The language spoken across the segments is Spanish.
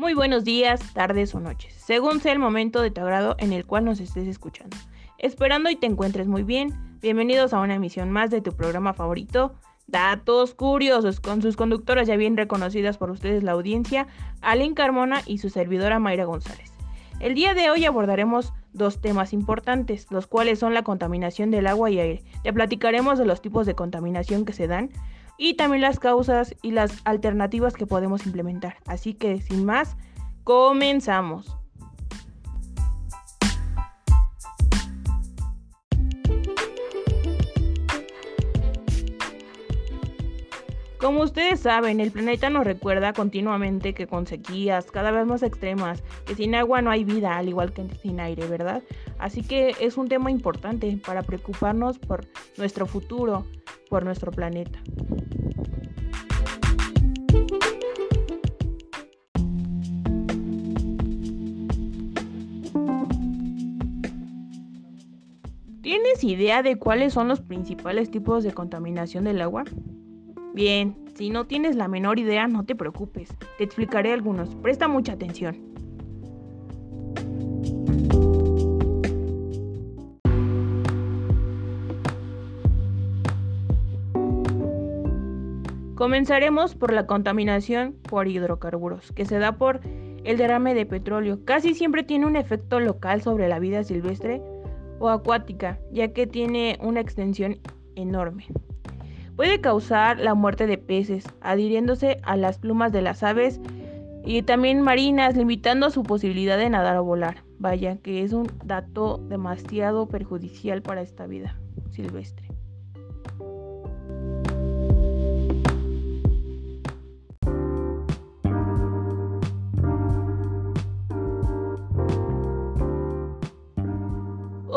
Muy buenos días, tardes o noches, según sea el momento de tu agrado en el cual nos estés escuchando. Esperando y te encuentres muy bien, bienvenidos a una emisión más de tu programa favorito, Datos Curiosos, con sus conductoras ya bien reconocidas por ustedes la audiencia, Aline Carmona y su servidora Mayra González. El día de hoy abordaremos dos temas importantes, los cuales son la contaminación del agua y aire. Te platicaremos de los tipos de contaminación que se dan, y también las causas y las alternativas que podemos implementar. Así que sin más, comenzamos. Como ustedes saben, el planeta nos recuerda continuamente que con sequías cada vez más extremas, que sin agua no hay vida, al igual que sin aire, ¿verdad? Así que es un tema importante para preocuparnos por nuestro futuro, por nuestro planeta. ¿Tienes idea de cuáles son los principales tipos de contaminación del agua? Bien, si no tienes la menor idea, no te preocupes. Te explicaré algunos. Presta mucha atención. Comenzaremos por la contaminación por hidrocarburos, que se da por el derrame de petróleo. Casi siempre tiene un efecto local sobre la vida silvestre o acuática, ya que tiene una extensión enorme. Puede causar la muerte de peces, adhiriéndose a las plumas de las aves y también marinas, limitando su posibilidad de nadar o volar. Vaya que es un dato demasiado perjudicial para esta vida silvestre.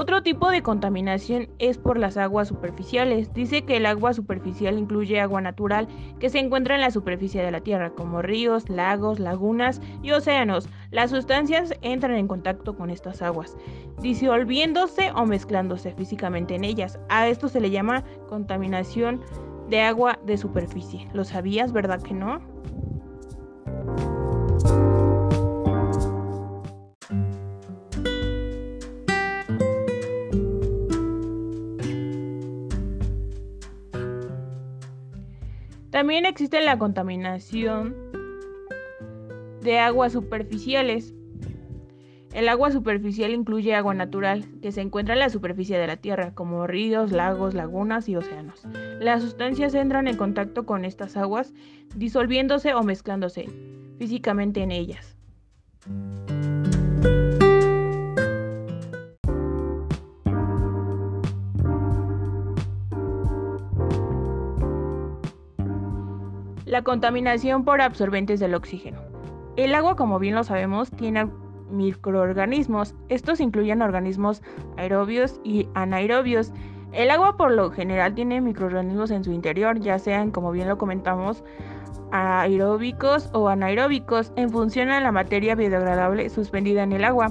Otro tipo de contaminación es por las aguas superficiales. Dice que el agua superficial incluye agua natural que se encuentra en la superficie de la Tierra, como ríos, lagos, lagunas y océanos. Las sustancias entran en contacto con estas aguas, disolviéndose o mezclándose físicamente en ellas. A esto se le llama contaminación de agua de superficie. ¿Lo sabías, verdad que no? También existe la contaminación de aguas superficiales. El agua superficial incluye agua natural que se encuentra en la superficie de la Tierra, como ríos, lagos, lagunas y océanos. Las sustancias entran en contacto con estas aguas, disolviéndose o mezclándose físicamente en ellas. La contaminación por absorbentes del oxígeno. El agua, como bien lo sabemos, tiene microorganismos. Estos incluyen organismos aerobios y anaerobios. El agua por lo general tiene microorganismos en su interior, ya sean, como bien lo comentamos, aeróbicos o anaeróbicos, en función a la materia biodegradable suspendida en el agua.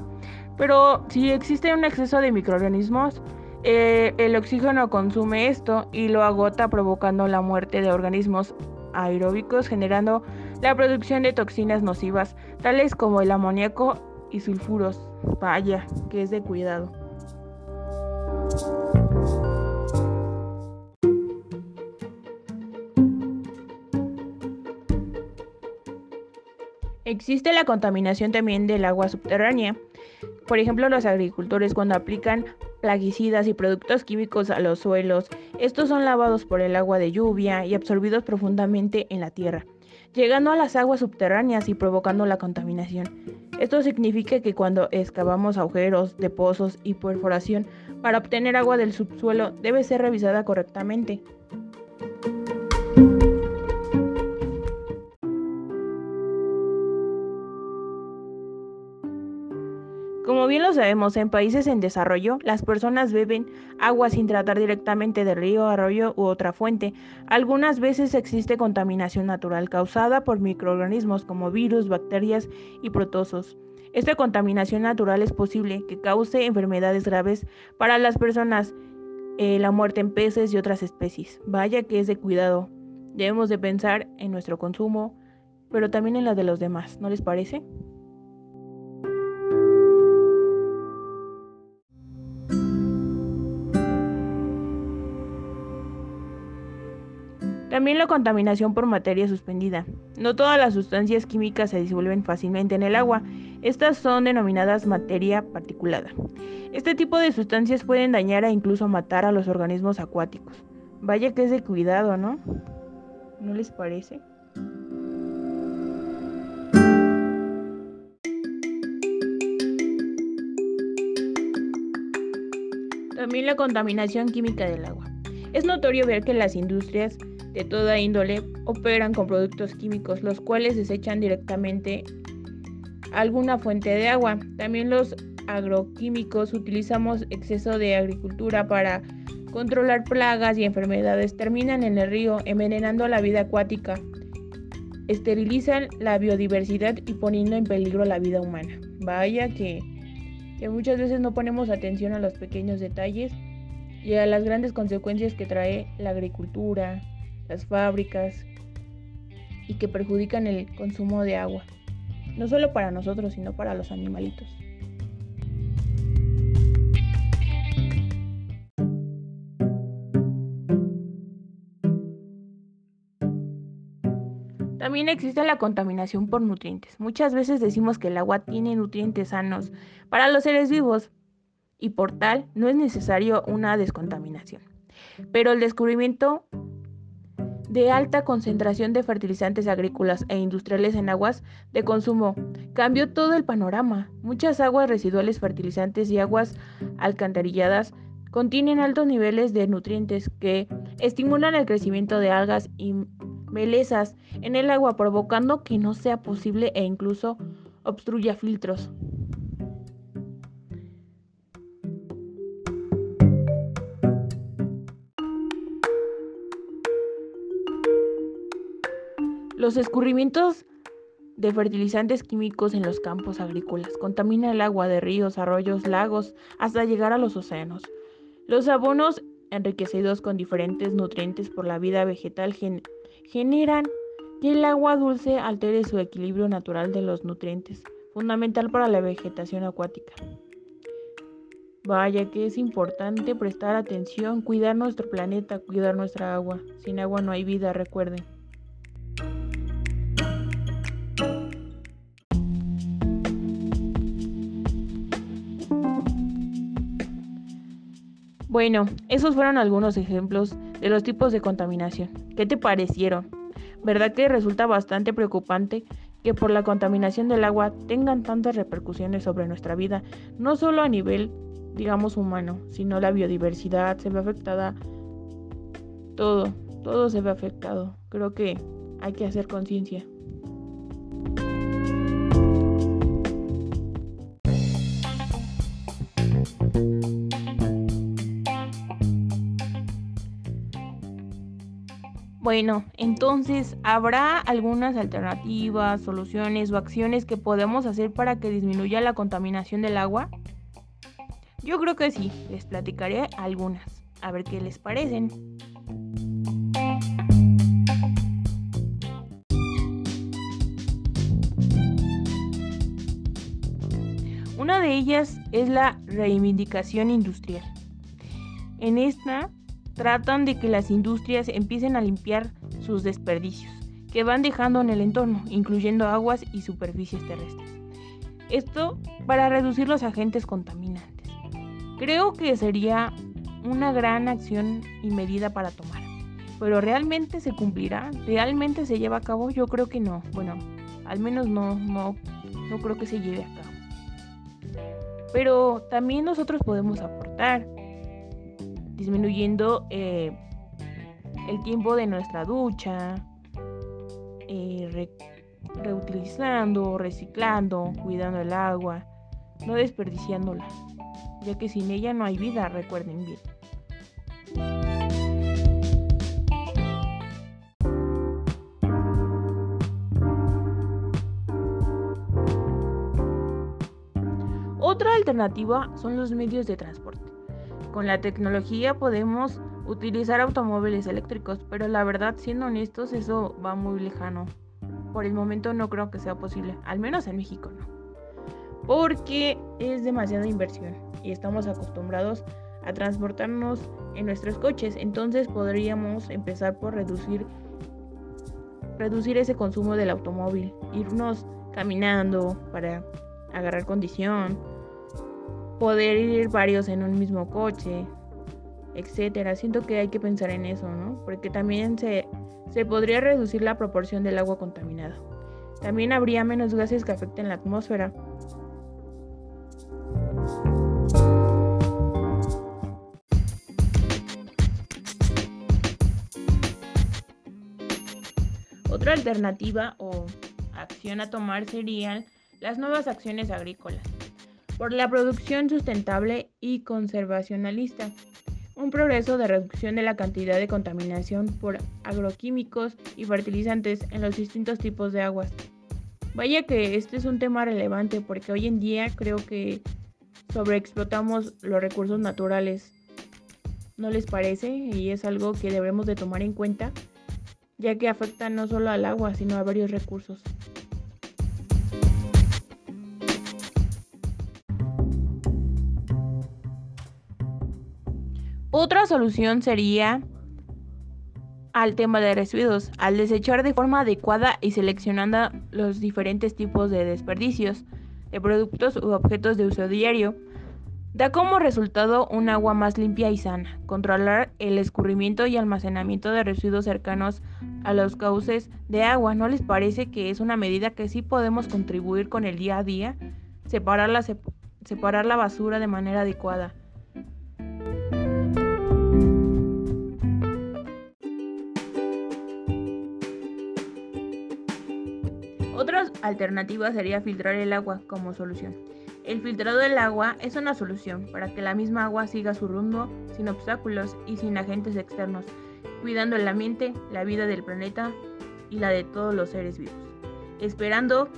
Pero si existe un exceso de microorganismos, eh, el oxígeno consume esto y lo agota provocando la muerte de organismos aeróbicos generando la producción de toxinas nocivas, tales como el amoníaco y sulfuros. Vaya, que es de cuidado. Existe la contaminación también del agua subterránea. Por ejemplo, los agricultores cuando aplican plaguicidas y productos químicos a los suelos. Estos son lavados por el agua de lluvia y absorbidos profundamente en la tierra, llegando a las aguas subterráneas y provocando la contaminación. Esto significa que cuando excavamos agujeros de pozos y perforación para obtener agua del subsuelo debe ser revisada correctamente. Bien lo sabemos, en países en desarrollo, las personas beben agua sin tratar directamente de río, arroyo u otra fuente. Algunas veces existe contaminación natural causada por microorganismos como virus, bacterias y protozoos. Esta contaminación natural es posible que cause enfermedades graves para las personas, eh, la muerte en peces y otras especies. Vaya que es de cuidado. Debemos de pensar en nuestro consumo pero también en la de los demás, ¿no les parece? También la contaminación por materia suspendida. No todas las sustancias químicas se disuelven fácilmente en el agua. Estas son denominadas materia particulada. Este tipo de sustancias pueden dañar e incluso matar a los organismos acuáticos. Vaya que es de cuidado, ¿no? ¿No les parece? También la contaminación química del agua. Es notorio ver que las industrias de toda índole operan con productos químicos, los cuales desechan directamente alguna fuente de agua. También los agroquímicos utilizamos exceso de agricultura para controlar plagas y enfermedades, terminan en el río envenenando la vida acuática, esterilizan la biodiversidad y poniendo en peligro la vida humana. Vaya que, que muchas veces no ponemos atención a los pequeños detalles y a las grandes consecuencias que trae la agricultura, las fábricas y que perjudican el consumo de agua, no solo para nosotros, sino para los animalitos. También existe la contaminación por nutrientes. Muchas veces decimos que el agua tiene nutrientes sanos para los seres vivos y por tal no es necesario una descontaminación. Pero el descubrimiento de alta concentración de fertilizantes agrícolas e industriales en aguas de consumo cambió todo el panorama. Muchas aguas residuales fertilizantes y aguas alcantarilladas contienen altos niveles de nutrientes que estimulan el crecimiento de algas y melezas en el agua, provocando que no sea posible e incluso obstruya filtros. Los escurrimientos de fertilizantes químicos en los campos agrícolas contaminan el agua de ríos, arroyos, lagos, hasta llegar a los océanos. Los abonos enriquecidos con diferentes nutrientes por la vida vegetal generan que el agua dulce altere su equilibrio natural de los nutrientes, fundamental para la vegetación acuática. Vaya que es importante prestar atención, cuidar nuestro planeta, cuidar nuestra agua. Sin agua no hay vida, recuerden. Bueno, esos fueron algunos ejemplos de los tipos de contaminación. ¿Qué te parecieron? ¿Verdad que resulta bastante preocupante que por la contaminación del agua tengan tantas repercusiones sobre nuestra vida, no solo a nivel, digamos, humano, sino la biodiversidad se ve afectada, todo, todo se ve afectado. Creo que hay que hacer conciencia. Bueno, entonces, ¿habrá algunas alternativas, soluciones o acciones que podemos hacer para que disminuya la contaminación del agua? Yo creo que sí, les platicaré algunas, a ver qué les parecen. Una de ellas es la reivindicación industrial. En esta tratan de que las industrias empiecen a limpiar sus desperdicios que van dejando en el entorno, incluyendo aguas y superficies terrestres. Esto para reducir los agentes contaminantes. Creo que sería una gran acción y medida para tomar. Pero ¿realmente se cumplirá? ¿Realmente se lleva a cabo? Yo creo que no. Bueno, al menos no, no, no creo que se lleve a cabo. Pero también nosotros podemos aportar disminuyendo eh, el tiempo de nuestra ducha, eh, reutilizando, reciclando, cuidando el agua, no desperdiciándola, ya que sin ella no hay vida, recuerden bien. Otra alternativa son los medios de transporte. Con la tecnología podemos utilizar automóviles eléctricos, pero la verdad, siendo honestos, eso va muy lejano. por el momento no creo que sea posible, al menos en México no. Porque es demasiada inversión y estamos acostumbrados a transportarnos en nuestros coches, entonces podríamos empezar por reducir reducir ese consumo del automóvil, irnos caminando para agarrar condición, poder ir varios en un mismo coche, etcétera. Siento que hay que pensar en eso, ¿no? Porque también se, se podría reducir la proporción del agua contaminada. También habría menos gases que afecten la atmósfera. Otra alternativa o acción a tomar serían las nuevas acciones agrícolas por la producción sustentable y conservacionalista, un progreso de reducción de la cantidad de contaminación por agroquímicos y fertilizantes en los distintos tipos de aguas. Vaya que este es un tema relevante porque hoy en día creo que sobreexplotamos los recursos naturales. ¿No les parece? Y es algo que debemos de tomar en cuenta ya que afecta no solo al agua, sino a varios recursos. Otra solución sería al tema de residuos, al desechar de forma adecuada y seleccionando los diferentes tipos de desperdicios de productos u objetos de uso diario, da como resultado un agua más limpia y sana, controlar el escurrimiento y almacenamiento de residuos cercanos a los cauces de agua. ¿No les parece que es una medida que sí podemos contribuir con el día a día? Separar la, separar la basura de manera adecuada. Alternativa sería filtrar el agua como solución. El filtrado del agua es una solución para que la misma agua siga su rumbo sin obstáculos y sin agentes externos, cuidando el ambiente, la vida del planeta y la de todos los seres vivos. Esperando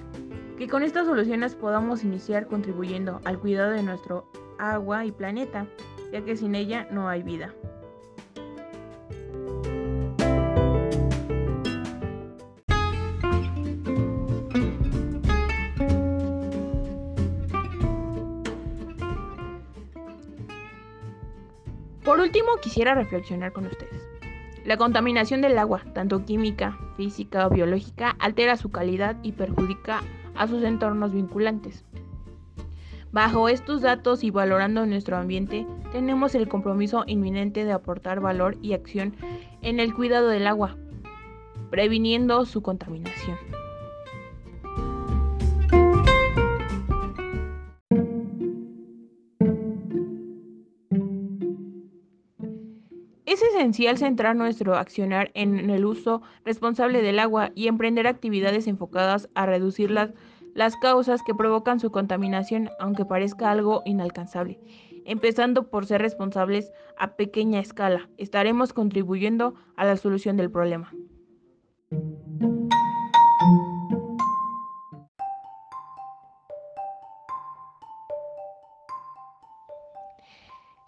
que con estas soluciones podamos iniciar contribuyendo al cuidado de nuestro agua y planeta, ya que sin ella no hay vida. Último, quisiera reflexionar con ustedes. La contaminación del agua, tanto química, física o biológica, altera su calidad y perjudica a sus entornos vinculantes. Bajo estos datos y valorando nuestro ambiente, tenemos el compromiso inminente de aportar valor y acción en el cuidado del agua, previniendo su contaminación. Esencial centrar nuestro accionar en el uso responsable del agua y emprender actividades enfocadas a reducir las, las causas que provocan su contaminación, aunque parezca algo inalcanzable. Empezando por ser responsables a pequeña escala, estaremos contribuyendo a la solución del problema.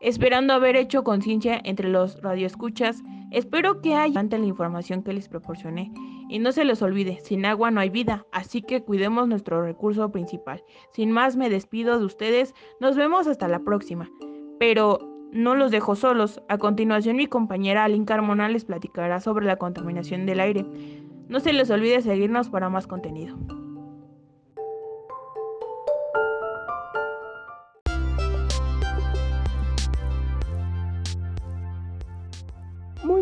Esperando haber hecho conciencia entre los radioescuchas, espero que haya la información que les proporcioné. Y no se les olvide, sin agua no hay vida, así que cuidemos nuestro recurso principal. Sin más, me despido de ustedes, nos vemos hasta la próxima. Pero no los dejo solos, a continuación mi compañera Aline Carmona les platicará sobre la contaminación del aire. No se les olvide seguirnos para más contenido.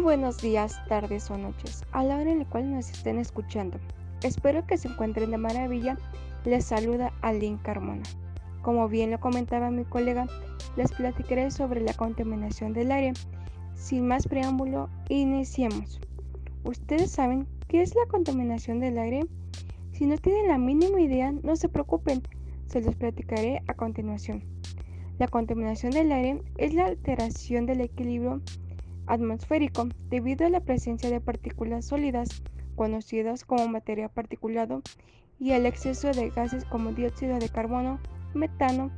Buenos días, tardes o noches, a la hora en la cual nos estén escuchando. Espero que se encuentren de maravilla. Les saluda Aline Carmona. Como bien lo comentaba mi colega, les platicaré sobre la contaminación del aire. Sin más preámbulo, iniciemos. ¿Ustedes saben qué es la contaminación del aire? Si no tienen la mínima idea, no se preocupen, se los platicaré a continuación. La contaminación del aire es la alteración del equilibrio atmosférico debido a la presencia de partículas sólidas conocidas como materia particulado y el exceso de gases como dióxido de carbono, metano,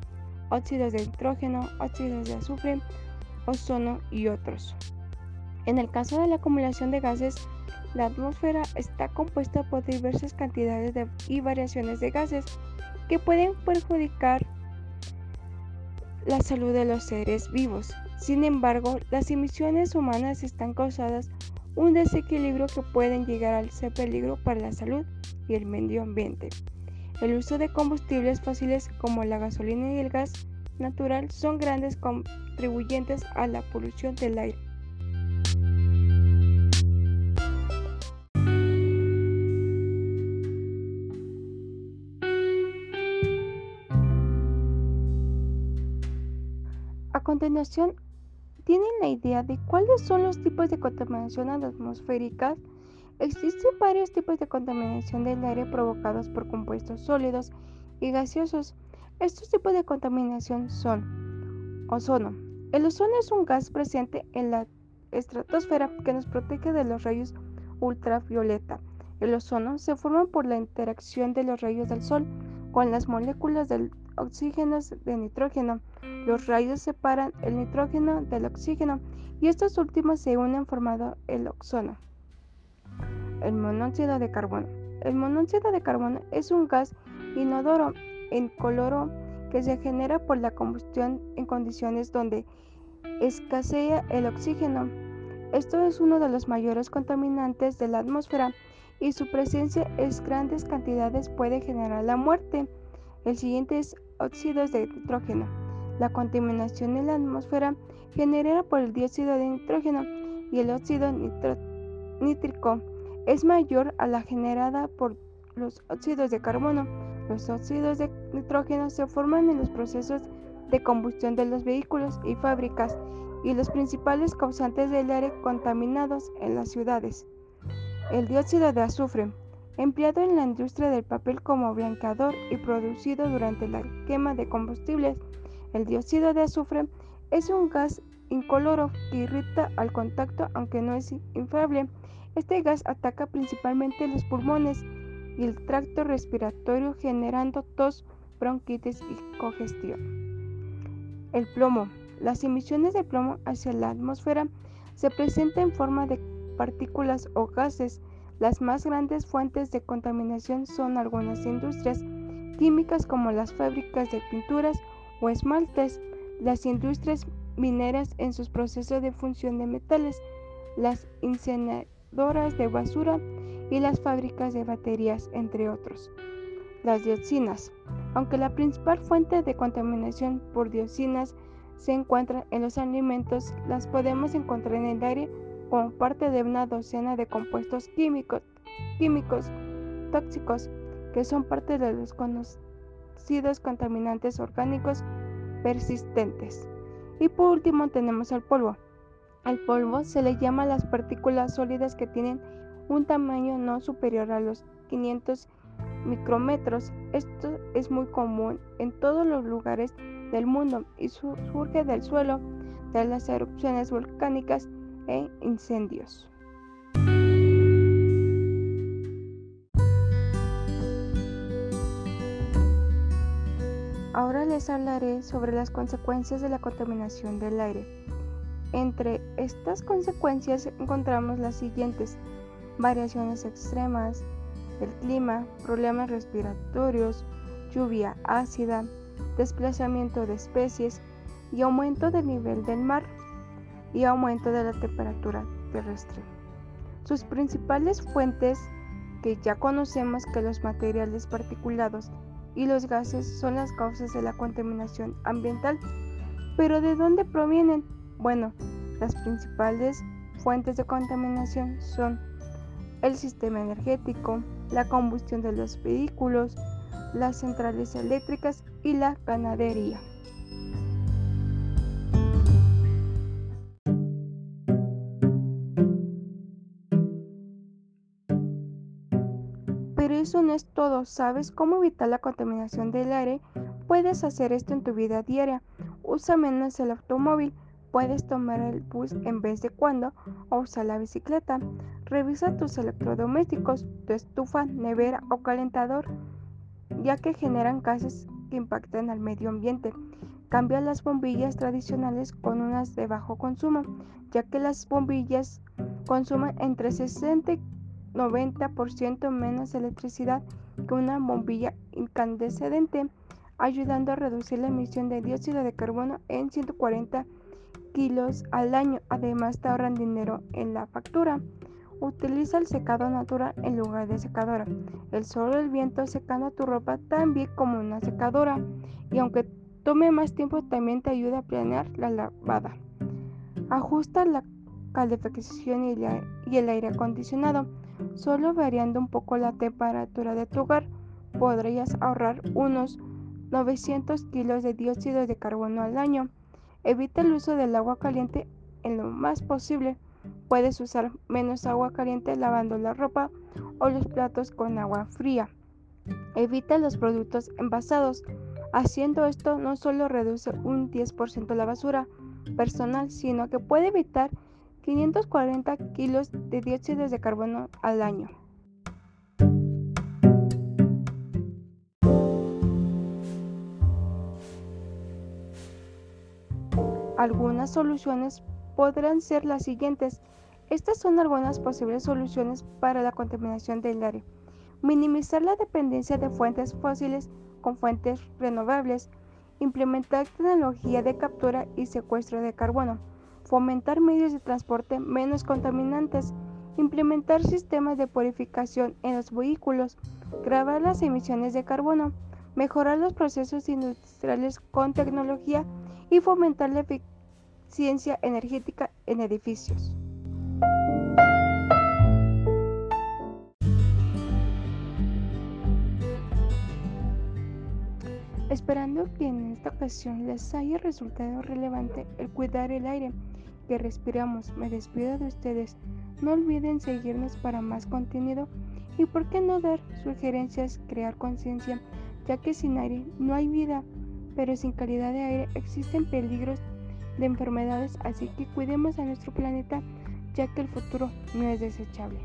óxidos de nitrógeno, óxidos de azufre, ozono y otros. En el caso de la acumulación de gases, La atmósfera está compuesta por diversas cantidades y variaciones de gases que pueden perjudicar la salud de los seres vivos. Sin embargo, las emisiones humanas están causadas un desequilibrio que pueden llegar al ser peligro para la salud y el medio ambiente. El uso de combustibles fósiles como la gasolina y el gas natural son grandes contribuyentes a la polución del aire. ¿Tienen la idea de cuáles son los tipos de contaminación atmosférica? Existen varios tipos de contaminación del aire provocados por compuestos sólidos y gaseosos. Estos tipos de contaminación son ozono. El ozono es un gas presente en la estratosfera que nos protege de los rayos ultravioleta. El ozono se forma por la interacción de los rayos del sol con las moléculas del oxígeno de nitrógeno. Los rayos separan el nitrógeno del oxígeno y estos últimos se unen formando el ozono el monóxido de carbono. El monóxido de carbono es un gas inodoro incoloro que se genera por la combustión en condiciones donde escasea el oxígeno. Esto es uno de los mayores contaminantes de la atmósfera y su presencia en grandes cantidades puede generar la muerte. El siguiente es óxidos de nitrógeno. La contaminación en la atmósfera generada por el dióxido de nitrógeno y el óxido nítrico es mayor a la generada por los óxidos de carbono. Los óxidos de nitrógeno se forman en los procesos de combustión de los vehículos y fábricas y los principales causantes del aire contaminados en las ciudades. El dióxido de azufre, empleado en la industria del papel como blanqueador y producido durante la quema de combustibles. El dióxido de azufre es un gas incoloro que irrita al contacto aunque no es inflable. Este gas ataca principalmente los pulmones y el tracto respiratorio generando tos, bronquitis y congestión. El plomo. Las emisiones de plomo hacia la atmósfera se presentan en forma de partículas o gases. Las más grandes fuentes de contaminación son algunas industrias químicas como las fábricas de pinturas o esmaltes, las industrias mineras en sus procesos de función de metales, las incineradoras de basura y las fábricas de baterías, entre otros. Las dioxinas. Aunque la principal fuente de contaminación por dioxinas se encuentra en los alimentos, las podemos encontrar en el aire como parte de una docena de compuestos químicos, químicos tóxicos que son parte de los conocidos contaminantes orgánicos persistentes. Y por último tenemos el polvo. Al polvo se le llama las partículas sólidas que tienen un tamaño no superior a los 500 micrómetros. Esto es muy común en todos los lugares del mundo y surge del suelo, de las erupciones volcánicas e incendios. Ahora les hablaré sobre las consecuencias de la contaminación del aire. Entre estas consecuencias encontramos las siguientes. Variaciones extremas del clima, problemas respiratorios, lluvia ácida, desplazamiento de especies y aumento del nivel del mar y aumento de la temperatura terrestre. Sus principales fuentes, que ya conocemos que los materiales particulados y los gases son las causas de la contaminación ambiental, pero ¿de dónde provienen? Bueno, las principales fuentes de contaminación son el sistema energético, la combustión de los vehículos, las centrales eléctricas y la ganadería. Pero eso no es todo, ¿sabes cómo evitar la contaminación del aire? Puedes hacer esto en tu vida diaria. Usa menos el automóvil Puedes tomar el bus en vez de cuando o usar la bicicleta. Revisa tus electrodomésticos, tu estufa, nevera o calentador, ya que generan gases que impactan al medio ambiente. Cambia las bombillas tradicionales con unas de bajo consumo, ya que las bombillas consumen entre 60 90% menos electricidad que una bombilla incandescente, ayudando a reducir la emisión de dióxido de carbono en 140 kilos al año. Además, te ahorran dinero en la factura. Utiliza el secado natural en lugar de secadora. El sol o el viento secando tu ropa también como una secadora. Y aunque tome más tiempo, también te ayuda a planear la lavada. Ajusta la calefacción y el aire acondicionado. Solo variando un poco la temperatura de tu hogar, podrías ahorrar unos 900 kilos de dióxido de carbono al año. Evita el uso del agua caliente en lo más posible. Puedes usar menos agua caliente lavando la ropa o los platos con agua fría. Evita los productos envasados. Haciendo esto no solo reduce un 10% la basura personal, sino que puede evitar 540 kilos de dióxido de carbono al año. Algunas soluciones podrán ser las siguientes. Estas son algunas posibles soluciones para la contaminación del aire. Minimizar la dependencia de fuentes fósiles con fuentes renovables. Implementar tecnología de captura y secuestro de carbono fomentar medios de transporte menos contaminantes, implementar sistemas de purificación en los vehículos, grabar las emisiones de carbono, mejorar los procesos industriales con tecnología y fomentar la eficiencia energética en edificios. Esperando que en esta ocasión les haya resultado relevante el cuidar el aire que respiramos. Me despido de ustedes. No olviden seguirnos para más contenido y por qué no dar sugerencias, crear conciencia, ya que sin aire no hay vida, pero sin calidad de aire existen peligros de enfermedades, así que cuidemos a nuestro planeta, ya que el futuro no es desechable.